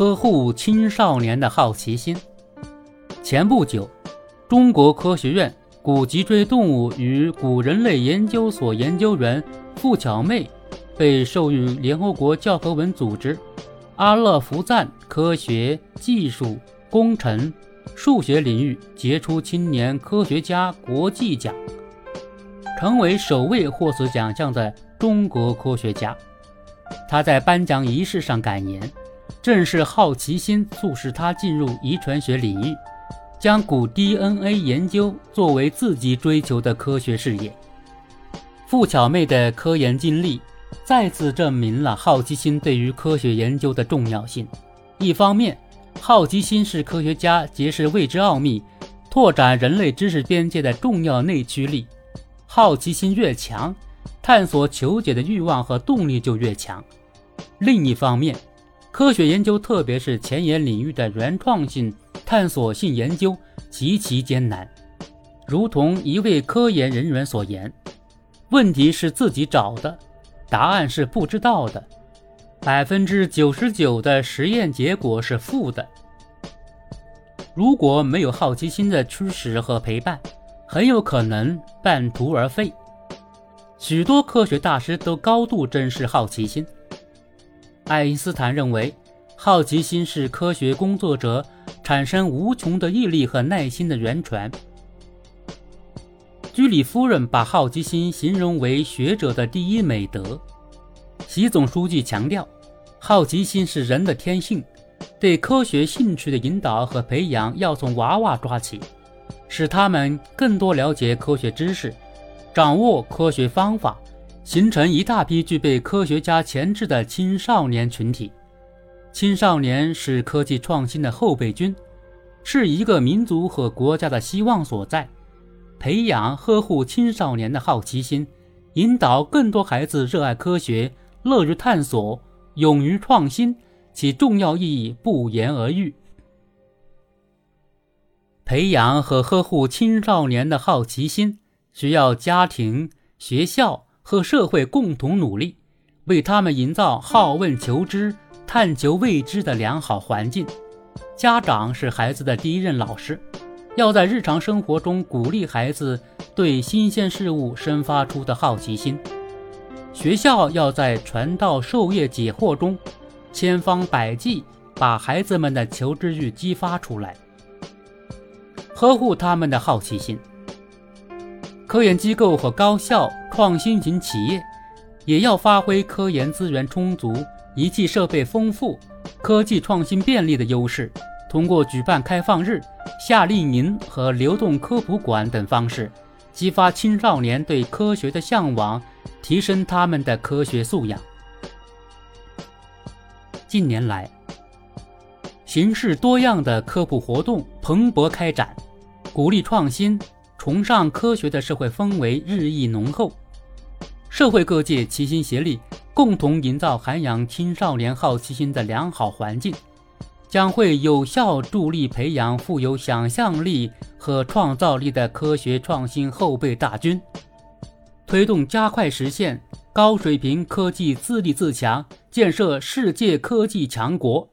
呵护青少年的好奇心。前不久，中国科学院古脊椎动物与古人类研究所研究员付巧妹被授予联合国教科文组织阿勒福赞科学技术工程数学领域杰出青年科学家国际奖，成为首位获此奖项的中国科学家。他在颁奖仪式上感言：“正是好奇心促使他进入遗传学领域，将古 DNA 研究作为自己追求的科学事业。”付巧妹的科研经历再次证明了好奇心对于科学研究的重要性。一方面，好奇心是科学家揭示未知奥秘、拓展人类知识边界的重要内驱力。好奇心越强，探索求解的欲望和动力就越强。另一方面，科学研究，特别是前沿领域的原创性、探索性研究极其艰难。如同一位科研人员所言：“问题是自己找的，答案是不知道的。百分之九十九的实验结果是负的。如果没有好奇心的驱使和陪伴，很有可能半途而废。”许多科学大师都高度珍视好奇心。爱因斯坦认为，好奇心是科学工作者产生无穷的毅力和耐心的源泉。居里夫人把好奇心形容为学者的第一美德。习总书记强调，好奇心是人的天性，对科学兴趣的引导和培养要从娃娃抓起，使他们更多了解科学知识。掌握科学方法，形成一大批具备科学家潜质的青少年群体。青少年是科技创新的后备军，是一个民族和国家的希望所在。培养呵护青少年的好奇心，引导更多孩子热爱科学、乐于探索、勇于创新，其重要意义不言而喻。培养和呵护青少年的好奇心。需要家庭、学校和社会共同努力，为他们营造好问求知、探求未知的良好环境。家长是孩子的第一任老师，要在日常生活中鼓励孩子对新鲜事物生发出的好奇心。学校要在传道授业解惑中，千方百计把孩子们的求知欲激发出来，呵护他们的好奇心。科研机构和高校、创新型企业也要发挥科研资源充足、仪器设备丰富、科技创新便利的优势，通过举办开放日、夏令营和流动科普馆等方式，激发青少年对科学的向往，提升他们的科学素养。近年来，形式多样的科普活动蓬勃开展，鼓励创新。崇尚科学的社会氛围日益浓厚，社会各界齐心协力，共同营造涵养青少年好奇心的良好环境，将会有效助力培养富有想象力和创造力的科学创新后备大军，推动加快实现高水平科技自立自强，建设世界科技强国。